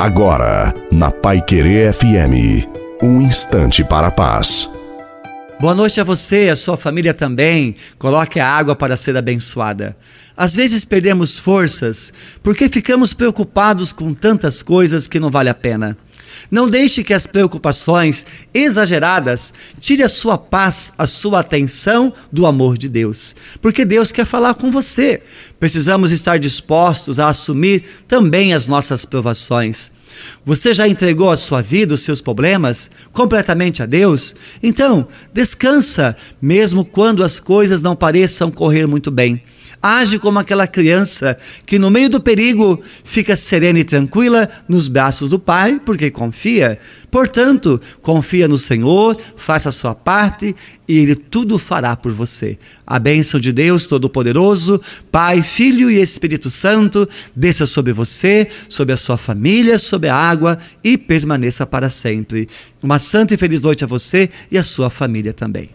Agora, na Pai Querer FM, um instante para a paz. Boa noite a você e a sua família também. Coloque a água para ser abençoada. Às vezes perdemos forças porque ficamos preocupados com tantas coisas que não vale a pena. Não deixe que as preocupações exageradas tire a sua paz, a sua atenção do amor de Deus. Porque Deus quer falar com você. Precisamos estar dispostos a assumir também as nossas provações. Você já entregou a sua vida, os seus problemas, completamente a Deus? Então, descansa, mesmo quando as coisas não pareçam correr muito bem. Age como aquela criança que, no meio do perigo, fica serena e tranquila nos braços do Pai, porque confia. Portanto, confia no Senhor, faça a sua parte e Ele tudo fará por você. A bênção de Deus Todo-Poderoso, Pai, Filho e Espírito Santo, desça sobre você, sobre a sua família, sobre a água e permaneça para sempre. Uma santa e feliz noite a você e a sua família também.